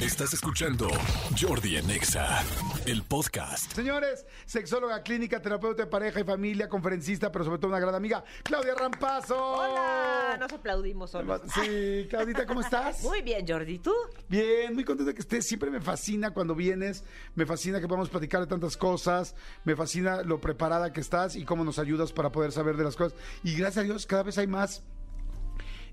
Estás escuchando Jordi Anexa, el podcast. Señores, sexóloga clínica, terapeuta de pareja y familia, conferencista, pero sobre todo una gran amiga, Claudia Rampazo. Hola, nos aplaudimos solos. Sí, Claudita, ¿cómo estás? Muy bien, Jordi, ¿tú? Bien, muy contento de que estés. Siempre me fascina cuando vienes, me fascina que podamos platicar de tantas cosas, me fascina lo preparada que estás y cómo nos ayudas para poder saber de las cosas. Y gracias a Dios, cada vez hay más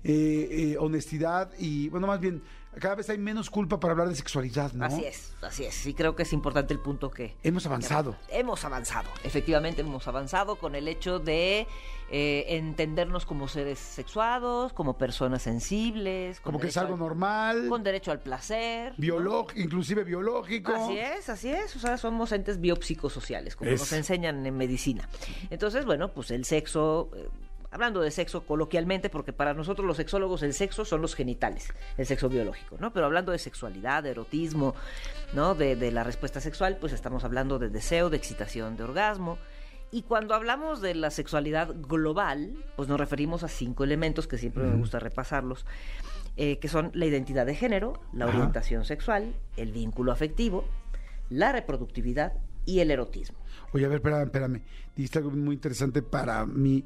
eh, eh, honestidad y, bueno, más bien, cada vez hay menos culpa para hablar de sexualidad, ¿no? Así es, así es. Sí creo que es importante el punto que... Hemos avanzado. que- hemos avanzado, efectivamente hemos avanzado con el hecho de eh, entendernos como seres sexuados, como personas sensibles. Como que es algo al- normal, Con derecho al placer. ¿no? biológico, inclusive biológico. Así es, así es. O sea, somos entes biopsicosociales, como Es. nos enseñan en medicina. Entonces, bueno, pues el sexo, eh, hablando de sexo coloquialmente, porque para nosotros los sexólogos el sexo son los genitales, el sexo biológico, ¿no? Pero hablando de sexualidad, de erotismo, ¿no? De, de la respuesta sexual, pues estamos hablando de deseo, de excitación, de orgasmo. Y cuando hablamos de la sexualidad global, pues nos referimos a cinco elementos que siempre me gusta repasarlos, eh, que son la identidad de género, la orientación sexual, el vínculo afectivo, la reproductividad y el erotismo. Oye, a ver, espérame, espérame. Dijiste algo muy interesante para mí.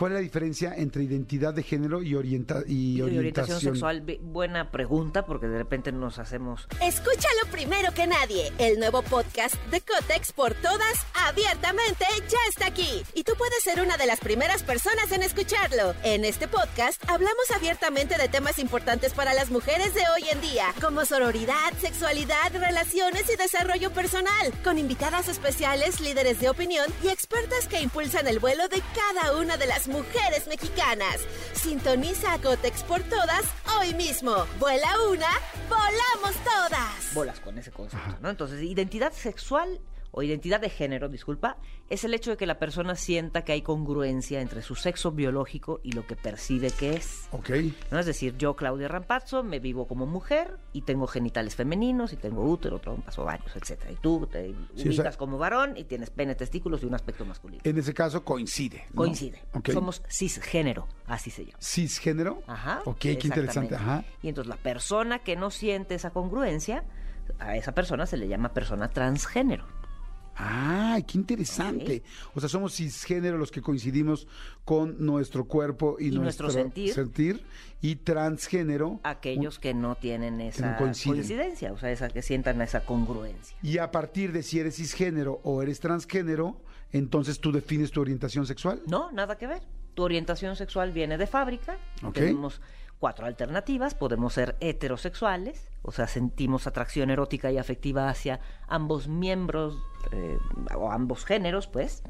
¿Cuál es la diferencia entre identidad de género y, orienta y, Y orientación? orientación sexual, buena pregunta, porque de repente nos hacemos... Escúchalo primero que nadie. El nuevo podcast de Cotex por todas, abiertamente, ya está aquí. Y tú puedes ser una de las primeras personas en escucharlo. En este podcast hablamos abiertamente de temas importantes para las mujeres de hoy en día, como sororidad, sexualidad, relaciones y desarrollo personal, con invitadas especiales, líderes de opinión y expertas que impulsan el vuelo de cada una de las mujeres mexicanas. Sintoniza a Cotex por todas hoy mismo. Vuela una, volamos todas. bolas con ese concepto, ¿no? Entonces, identidad sexual o identidad de género, disculpa, es el hecho de que la persona sienta que hay congruencia entre su sexo biológico y lo que percibe que es. Ok. ¿no? Es decir, yo, Claudia Rampazzo, me vivo como mujer y tengo genitales femeninos y tengo útero, trompas, ovarios, etcétera. Y tú te Sí, o ubicas sea- como varón y tienes pene, testículos y un aspecto masculino. En ese caso coincide. ¿no? Coincide. Ok. Somos cisgénero, así se llama. ¿Cisgénero? Ajá. Ok, qué interesante. Ajá. Y entonces la persona que no siente esa congruencia, a esa persona se le llama persona transgénero. Ay, qué interesante. O sea, somos cisgénero los que coincidimos con nuestro cuerpo y, Y nuestro sentir. sentir, y transgénero. Aquellos que no tienen esa no coincidencia, o sea, esa, que sientan esa congruencia. Y a partir de si eres cisgénero o eres transgénero, entonces tú defines tu orientación sexual. No, nada que ver. Tu orientación sexual viene de fábrica. Ok. Tenemos cuatro alternativas. Podemos ser heterosexuales, o sea, sentimos atracción erótica y afectiva hacia ambos miembros eh, o ambos géneros, pues.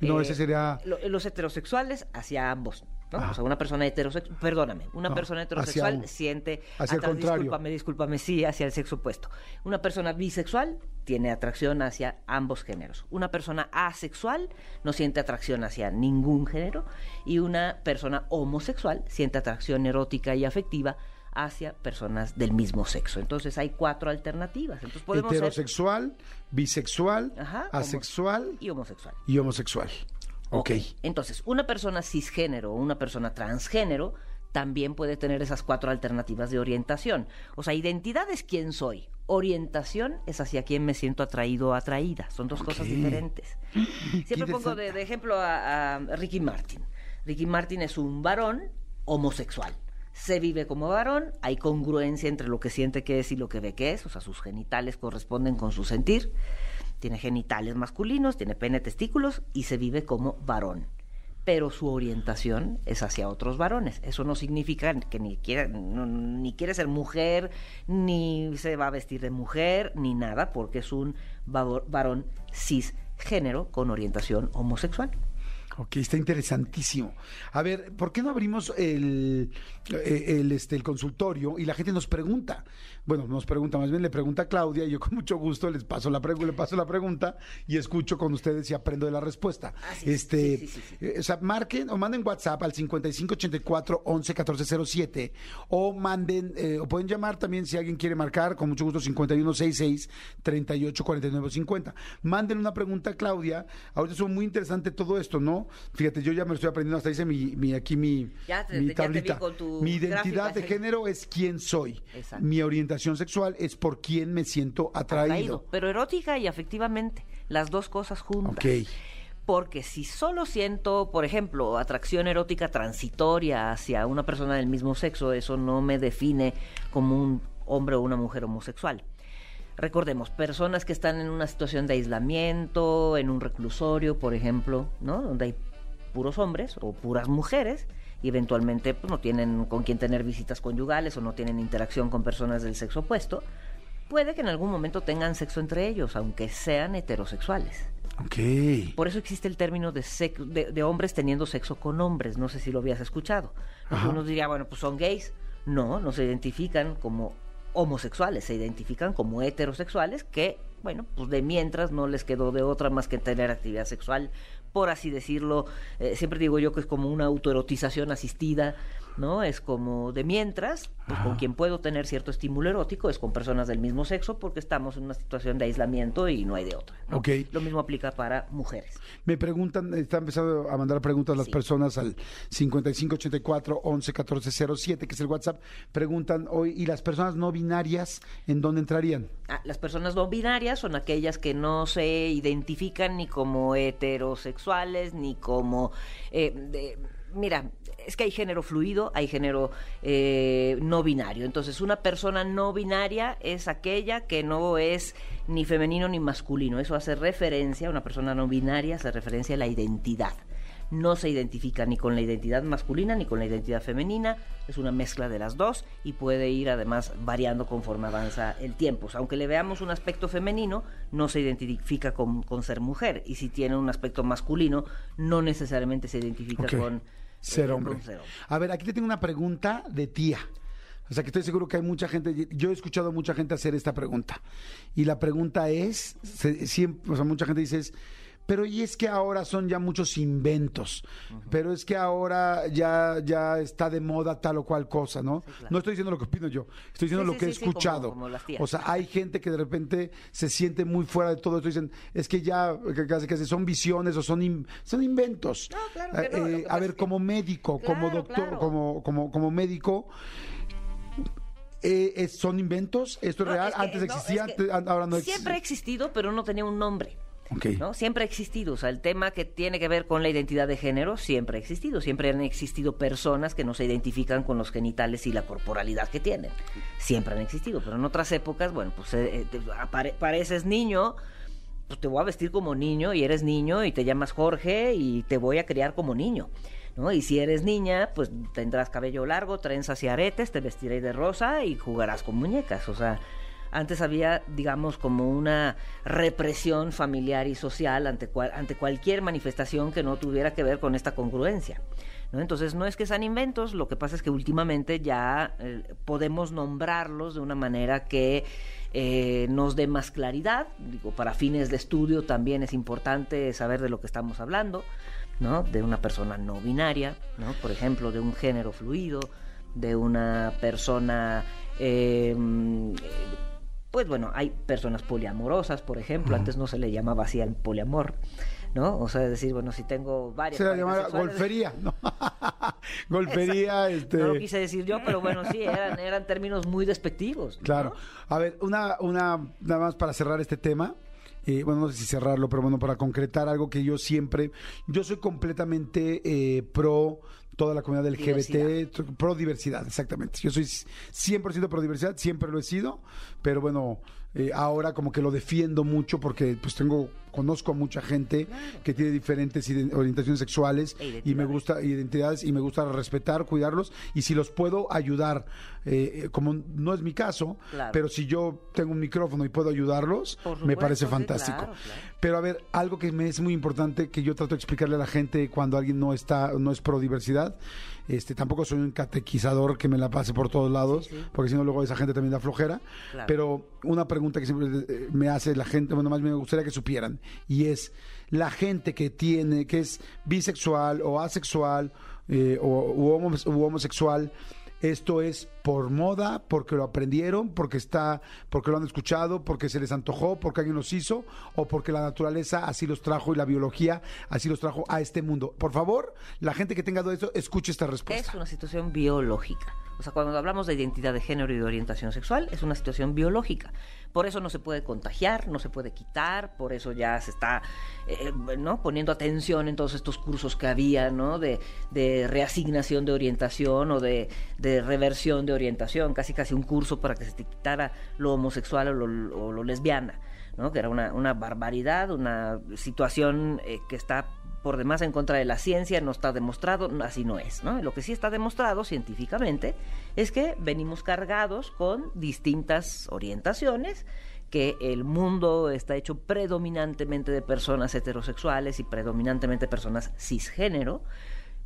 No, Eh, ese sería lo- los heterosexuales hacia ambos. ¿No? Ah. O sea, una persona heterosexual, perdóname, una No, persona hacia heterosexual un- siente hacia el contrario. Discúlpame, discúlpame, sí, hacia el sexo opuesto. Una persona bisexual tiene atracción hacia ambos géneros. Una persona asexual no siente atracción hacia ningún género y una persona homosexual siente atracción erótica y afectiva hacia personas del mismo sexo. Entonces hay cuatro alternativas. Entonces podemos ser heterosexual, bisexual, Ajá, asexual y homosexual. y homosexual. Ok. Entonces, una persona cisgénero o una persona transgénero también puede tener esas cuatro alternativas de orientación. O sea, identidad es quién soy. Orientación es hacia quién me siento atraído o atraída. Son dos cosas diferentes. Siempre pongo de, de ejemplo a, a Ricky Martin. Ricky Martin es un varón homosexual. Se vive como varón, hay congruencia entre lo que siente que es y lo que ve que es, o sea, sus genitales corresponden con su sentir. Tiene genitales masculinos, tiene pene, testículos y se vive como varón. Pero su orientación es hacia otros varones. Eso no significa que ni quiera, no- ni quiere ser mujer, ni se va a vestir de mujer, ni nada, porque es un varón cisgénero con orientación homosexual. Ok, está interesantísimo. A ver, ¿por qué no abrimos el, eh, el, este, el consultorio y la gente nos pregunta? Bueno, nos pregunta, más bien le pregunta a Claudia y yo con mucho gusto les paso la, le paso la pregunta y escucho con ustedes y aprendo de la respuesta. Este, sí, sí, sí, sí. eh, o sea, marquen o manden WhatsApp al 5584 11 1407 o manden, eh, o pueden llamar también si alguien quiere marcar, con mucho gusto 5166 384950. Manden una pregunta a Claudia. Ahorita es muy interesante todo esto, ¿no? Fíjate, yo ya me lo estoy aprendiendo, hasta hice mi, mi aquí mi, Ya te- mi ya te vi tablita. con tu mi identidad gráfica. de género es quién soy. Exacto. Mi orientación sexual es por quién me siento atraído. Atraído, pero erótica y afectivamente, las dos cosas juntas. Porque si solo siento, por ejemplo, atracción erótica transitoria hacia una persona del mismo sexo, eso no me define como un hombre o una mujer homosexual. Recordemos, personas que están en una situación de aislamiento, en un reclusorio, por ejemplo, ¿no? Donde hay puros hombres o puras mujeres y eventualmente pues, no tienen con quién tener visitas conyugales o no tienen interacción con personas del sexo opuesto, puede que en algún momento tengan sexo entre ellos, aunque sean heterosexuales. Ok. Por eso existe el término de, sex- de, de hombres teniendo sexo con hombres. No sé si lo habías escuchado. Uno diría, bueno, pues son gays. No, no se identifican como homosexuales, se identifican como heterosexuales que, bueno, pues de mientras no les quedó de otra más que tener actividad sexual, por así decirlo. Eh, siempre digo yo que es como una autoerotización asistida, ¿no? Es como de mientras, pues con quien puedo tener cierto estímulo erótico es con personas del mismo sexo porque estamos en una situación de aislamiento y no hay de otra. Lo mismo aplica para mujeres. Me preguntan, están empezando a mandar preguntas las Sí. personas al 5584 11 1407, que es el WhatsApp. Preguntan hoy, ¿y las personas no binarias en dónde entrarían? Ah, las personas no binarias son aquellas que no se identifican ni como heterosexuales ni como... eh, de- mira, es que hay género fluido, hay género eh, no binario. Entonces, una persona no binaria es aquella que no es ni femenino ni masculino. Eso hace referencia, una persona no binaria hace referencia a la identidad. No se identifica ni con la identidad masculina ni con la identidad femenina, es una mezcla de las dos y puede ir además variando conforme avanza el tiempo. O sea, aunque le veamos un aspecto femenino, no se identifica con, con ser mujer y si tiene un aspecto masculino, no necesariamente se identifica con Ser eh, hombre. con ser hombre. A ver, aquí te tengo una pregunta de tía. O sea, que estoy seguro que hay mucha gente, yo he escuchado a mucha gente hacer esta pregunta. Y la pregunta es, se- siempre, o sea, mucha gente dice, es, pero y es que ahora son ya muchos inventos, pero es que ahora ya, ya está de moda tal o cual cosa, ¿no? claro. No estoy diciendo lo que opino yo, estoy diciendo Sí, lo sí, que he como- escuchado. como las tías. o sea, hay gente que de repente se siente muy fuera de todo esto. Dicen, es que ya, casi casi son visiones o son, in- son inventos. No, claro que no, Eh, a ver, como médico, como doctor, claro. como, como, como médico, eh, ¿son inventos? ¿Esto es No, real? es que- Antes no, existía, es que antes- ahora no existe. Siempre ha existido, pero no tenía un nombre. ¿No? Siempre ha existido, o sea, el tema que tiene que ver con la identidad de género siempre ha existido, siempre han existido personas que no se identifican con los genitales y la corporalidad que tienen, siempre han existido, pero en otras épocas, bueno, pues eh, te apare- pareces niño, pues te voy a vestir como niño y eres niño y te llamas Jorge y te voy a criar como niño. ¿No? Y si eres niña, pues tendrás cabello largo, trenzas y aretes, te vestiré de rosa y jugarás con muñecas. O sea, antes había, digamos, como una represión familiar y social ante, cual- ante cualquier manifestación que no tuviera que ver con esta congruencia. Entonces, no es que sean inventos, lo que pasa es que últimamente ya eh, podemos nombrarlos de una manera que eh, nos dé más claridad. Digo, para fines de estudio también es importante saber de lo que estamos hablando, ¿no? De una persona no binaria, ¿no? Por ejemplo, de un género fluido, de una persona... eh, pues bueno, hay personas poliamorosas, por ejemplo, antes no se le llamaba así al poliamor, ¿no? O sea, es decir, bueno, si tengo varias... Se la llamaba golfería, ¿no? golfería, este... No lo quise decir yo, pero bueno, sí, eran, eran términos muy despectivos. ¿no? Claro. A ver, una, una, nada más para cerrar este tema. eh, bueno, no sé si cerrarlo, pero bueno, para concretar algo que yo siempre, yo soy completamente eh, pro toda la comunidad LGBT, pro diversidad, exactamente. Yo soy 100% pro diversidad, siempre lo he sido, pero bueno, eh, ahora como que lo defiendo mucho porque pues tengo conozco a mucha gente que tiene diferentes orientaciones sexuales E y me gusta identidades y me gusta respetar, cuidarlos y si los puedo ayudar, eh, eh, como no es mi caso, Claro. pero si yo tengo un micrófono y puedo ayudarlos, me parece fantástico. claro. Pero a ver, algo que me es muy importante que yo trato de explicarle a la gente cuando alguien no está, no es pro diversidad, este, tampoco soy un catequizador que me la pase por todos lados, Sí, sí. porque si no luego esa gente también da flojera. Claro. Pero una pregunta que siempre eh, me hace la gente, bueno, más bien me gustaría que supieran, y es la gente que tiene, que es bisexual o asexual eh, o u homo- u homosexual, esto es por moda, porque lo aprendieron, porque está, porque lo han escuchado, porque se les antojó, porque alguien los hizo, o porque la naturaleza así los trajo y la biología así los trajo a este mundo. Por favor, la gente que tenga todo esto, escuche esta respuesta. Es una situación biológica. O sea, cuando hablamos de identidad de género y de orientación sexual, es una situación biológica. Por eso no se puede contagiar, no se puede quitar, por eso ya se está eh, ¿no? poniendo atención en todos estos cursos que había, ¿no? De, reasignación de orientación o de, reversión de orientación, casi casi un curso para que se te quitara lo homosexual o lo, lesbiana, ¿no? Que era una, una barbaridad, una situación eh, que está por demás en contra de la ciencia, no está demostrado, así no es. Lo que sí está demostrado científicamente es que venimos cargados con distintas orientaciones, que el mundo está hecho predominantemente de personas heterosexuales y predominantemente personas cisgénero,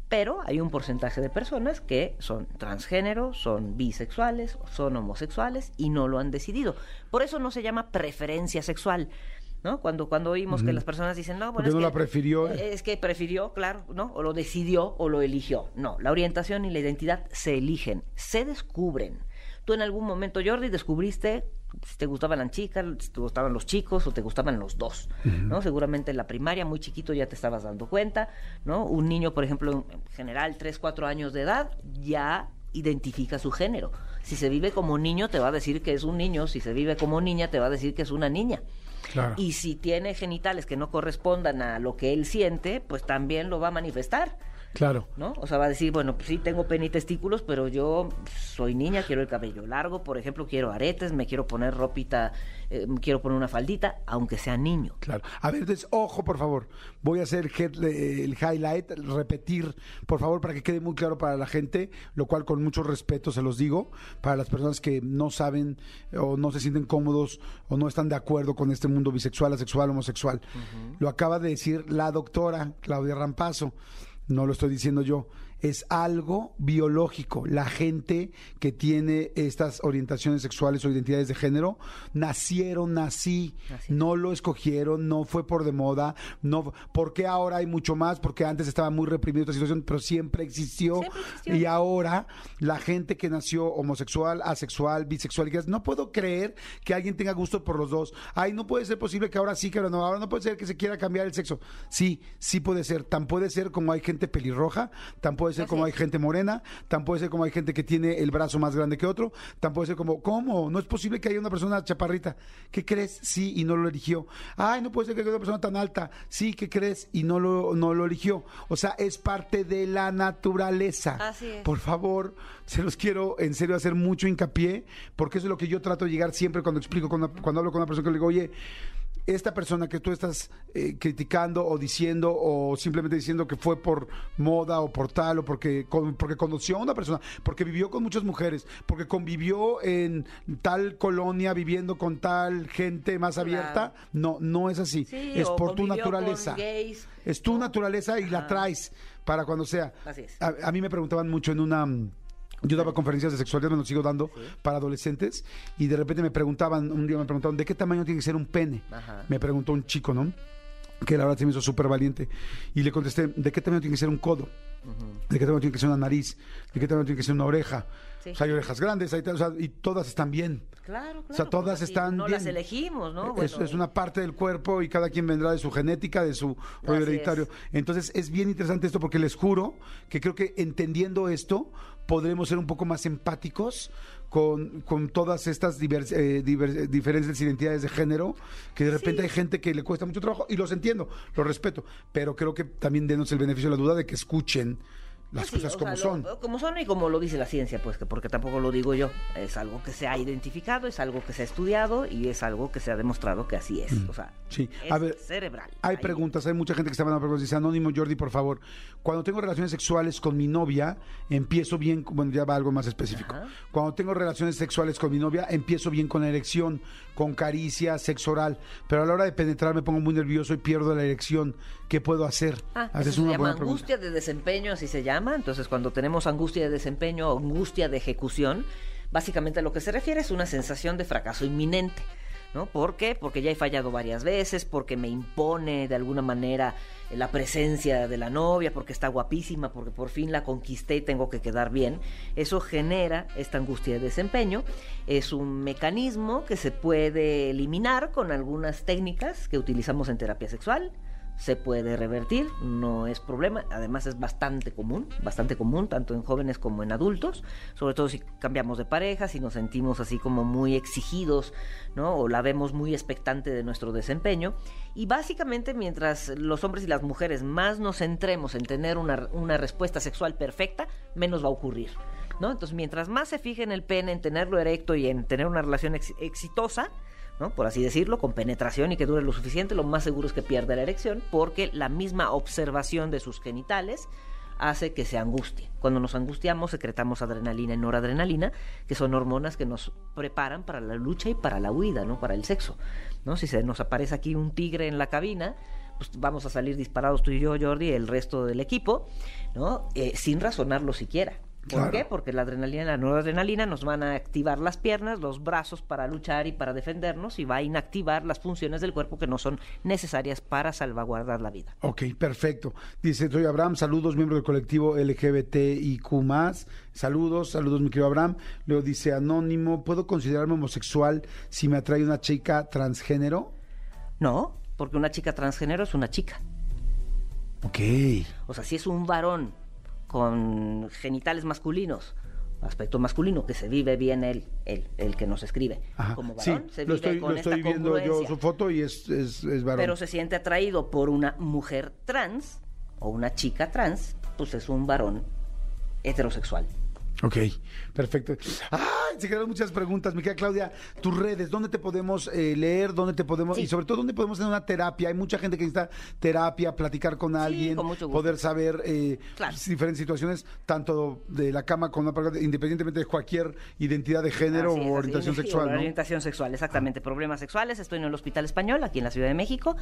pero hay un porcentaje de personas que son transgénero, son bisexuales, son homosexuales y no lo han decidido. Por eso no se llama preferencia sexual. ¿No? Cuando, cuando oímos que las personas dicen, no, bueno, Porque es no que, la prefirió, eh. eh, Es que prefirió, claro, ¿no? O lo decidió o lo eligió. No, la orientación y la identidad se eligen, se descubren. Tú en algún momento, Jordi, descubriste si te gustaban las chicas, si te gustaban los chicos o te gustaban los dos, ¿no? Seguramente en la primaria, muy chiquito, ya te estabas dando cuenta, ¿no? Un niño, por ejemplo, en general, 3, 4 años de edad, ya identifica su género. Si se vive como niño, te va a decir que es un niño, si se vive como niña, te va a decir que es una niña. Y si tiene genitales que no correspondan a lo que él siente, pues también lo va a manifestar. Claro. ¿no? O sea, va a decir, bueno, pues sí, tengo pene y testículos, pero yo soy niña, quiero el cabello largo, por ejemplo, quiero aretes, me quiero poner ropita, eh, quiero poner una faldita, aunque sea niño. Claro. A ver, entonces, ojo, por favor. Voy a hacer el highlight, repetir, por favor, para que quede muy claro para la gente, lo cual con mucho respeto se los digo, para las personas que no saben o no se sienten cómodos o no están de acuerdo con este mundo bisexual, asexual, homosexual. Lo acaba de decir la doctora Claudia Rampazo. No lo estoy diciendo yo. Es algo biológico. La gente que tiene estas orientaciones sexuales o identidades de género nacieron así. Así. No lo escogieron, no fue por de moda. No, porque ahora hay mucho más? Porque antes estaba muy reprimido esta situación, pero siempre existió. Siempre existió. Y ahora la gente que nació homosexual, asexual, bisexual, no puedo creer que alguien tenga gusto por los dos. Ay, no puede ser posible que ahora sí, que ahora no. Ahora no puede ser que se quiera cambiar el sexo. Sí, sí puede ser. Tan puede ser como hay gente pelirroja, tan puede ser Así como es. hay gente morena, tan puede ser como hay gente que tiene el brazo más grande que otro, tan puede ser como, ¿cómo? No es posible que haya una persona chaparrita. ¿Qué crees? Sí, y no lo eligió. Ay, no puede ser que haya una persona tan alta. Sí, ¿qué crees? Y no lo, no lo eligió. O sea, es parte de la naturaleza. Así es. Por favor, se los quiero en serio hacer mucho hincapié, porque eso es lo que yo trato de llegar siempre cuando explico, cuando, cuando hablo con una persona que le digo, oye, esta persona que tú estás eh, criticando o diciendo o simplemente diciendo que fue por moda o por tal o porque, con- porque conoció a una persona, porque vivió con muchas mujeres, porque convivió en tal colonia viviendo con tal gente más Claro. abierta, no, no es así, Sí, es por tu naturaleza. gays, es tu naturaleza y la traes para cuando sea. Así es. A, a mí me preguntaban mucho en una... Yo daba conferencias de sexualidad, me lo sigo dando para adolescentes, y de repente me preguntaban, un día me preguntaban, ¿de qué tamaño tiene que ser un pene? Ajá. Me preguntó un chico, ¿no? Que la verdad se me hizo súper valiente. Y le contesté, ¿de qué tamaño tiene que ser un codo? ¿De qué tamaño tiene que ser una nariz? ¿De qué tamaño tiene que ser una oreja? Sí. O sea, hay orejas grandes, hay o sea, y todas están bien. Claro, claro. sea, todas pues están No bien. las elegimos, ¿no? Es, Bueno, es una parte del cuerpo y cada quien vendrá de su genética, de su rollo hereditario. es. Entonces es bien interesante esto porque les juro que creo que entendiendo esto podremos ser un poco más empáticos con, con todas estas divers- eh, identidades de género, que de repente hay gente que le cuesta mucho trabajo y los entiendo, los respeto, pero creo que también denos el beneficio de la duda de que escuchen las sí, cosas como sea, son. lo- como son y como lo dice la ciencia, pues, que porque tampoco lo digo yo. Es algo que se ha identificado, es algo que se ha estudiado y es algo que se ha demostrado que así es. O sea, Mm. Sí. es A ver, cerebral. Hay Ahí- preguntas, hay mucha gente que está mandando preguntas. Dice Anónimo Jordi, por favor. Cuando tengo relaciones sexuales con mi novia, empiezo bien. Bueno, ya va algo más específico. Ajá. Cuando tengo relaciones sexuales con mi novia, empiezo bien con la erección, con caricia, sexo oral. Pero a la hora de penetrar me pongo muy nervioso y pierdo la erección. ¿Qué puedo hacer? Ah, Haces eso se una llama buena pregunta. angustia de desempeño, así se llama. Entonces, cuando tenemos angustia de desempeño o angustia de ejecución, básicamente a lo que se refiere es una sensación de fracaso inminente. ¿No? ¿Por qué? Porque ya he fallado varias veces, porque me impone de alguna manera eh, la presencia de la novia, porque está guapísima, porque por fin la conquisté y tengo que quedar bien. Eso genera esta angustia de desempeño. Es un mecanismo que se puede eliminar con algunas técnicas que utilizamos en terapia sexual se puede revertir, no es problema, además es bastante común, bastante común, tanto en jóvenes como en adultos, sobre todo si cambiamos de pareja, si nos sentimos así como muy exigidos, ¿no? O la vemos muy expectante de nuestro desempeño. Y básicamente mientras los hombres y las mujeres más nos centremos en tener una, una respuesta sexual perfecta, menos va a ocurrir. ¿No? Entonces, mientras más se fije en el pene, en tenerlo erecto y en tener una relación ex- exitosa, ¿no? por así decirlo, con penetración y que dure lo suficiente, lo más seguro es que pierda la erección, porque la misma observación de sus genitales hace que se angustie. Cuando nos angustiamos, secretamos adrenalina y noradrenalina, que son hormonas que nos preparan para la lucha y para la huida, ¿no? Para el sexo. ¿no? Si se nos aparece aquí un tigre en la cabina, pues vamos a salir disparados tú y yo, Jordi, y el resto del equipo, ¿no? Eh, sin razonarlo siquiera. ¿Por Claro. qué? Porque la adrenalina y la noradrenalina nos van a activar las piernas, los brazos para luchar y para defendernos y va a inactivar las funciones del cuerpo que no son necesarias para salvaguardar la vida. Ok, perfecto. Dice, soy Abraham, saludos, miembro del colectivo LGBTIQ+. Saludos, saludos, mi querido Abraham. Luego dice, anónimo, ¿puedo considerarme homosexual si me atrae una chica transgénero? No, porque una chica transgénero es una chica. Ok. O sea, si es un varón con genitales masculinos, aspecto masculino, que se vive bien él, él, el que nos escribe, Ajá. como Sí, varón, se lo vive estoy, con lo estoy viendo yo su foto y es, es, es varón. pero se siente atraído por una mujer trans o una chica trans, pues es un varón heterosexual. Ok, perfecto. ¡Ay! Se quedaron muchas preguntas. Mi querida Claudia, tus redes, ¿dónde te podemos eh, leer? ¿Dónde te podemos.? Sí. Y sobre todo, ¿dónde podemos tener una terapia? Hay mucha gente que necesita terapia, platicar con alguien, con mucho gusto. poder saber eh, Claro. diferentes situaciones, tanto de la cama con una independientemente de cualquier identidad de género es, o orientación sexual. Orientación sexual, exactamente. Problemas sexuales. Estoy en el Hospital Español, aquí en la Ciudad de México.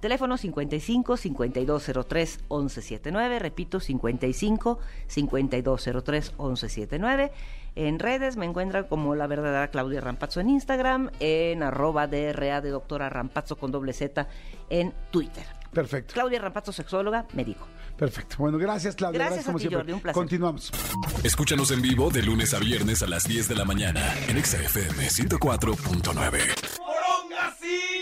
Teléfono 55 5203 1179. Repito, 55 5203 1179. En redes me encuentran como la verdadera Claudia Rampazzo en Instagram, en arroba DRA de doctora Rampazzo con doble Z en Twitter. Perfecto, Claudia Rampazzo, sexóloga, médico. perfecto. Bueno, gracias, Claudia. Gracias como a ti, siempre. Jordi, un placer. Continuamos. Escúchanos en vivo de lunes a viernes a las 10 de la mañana en Exa FM 104.9.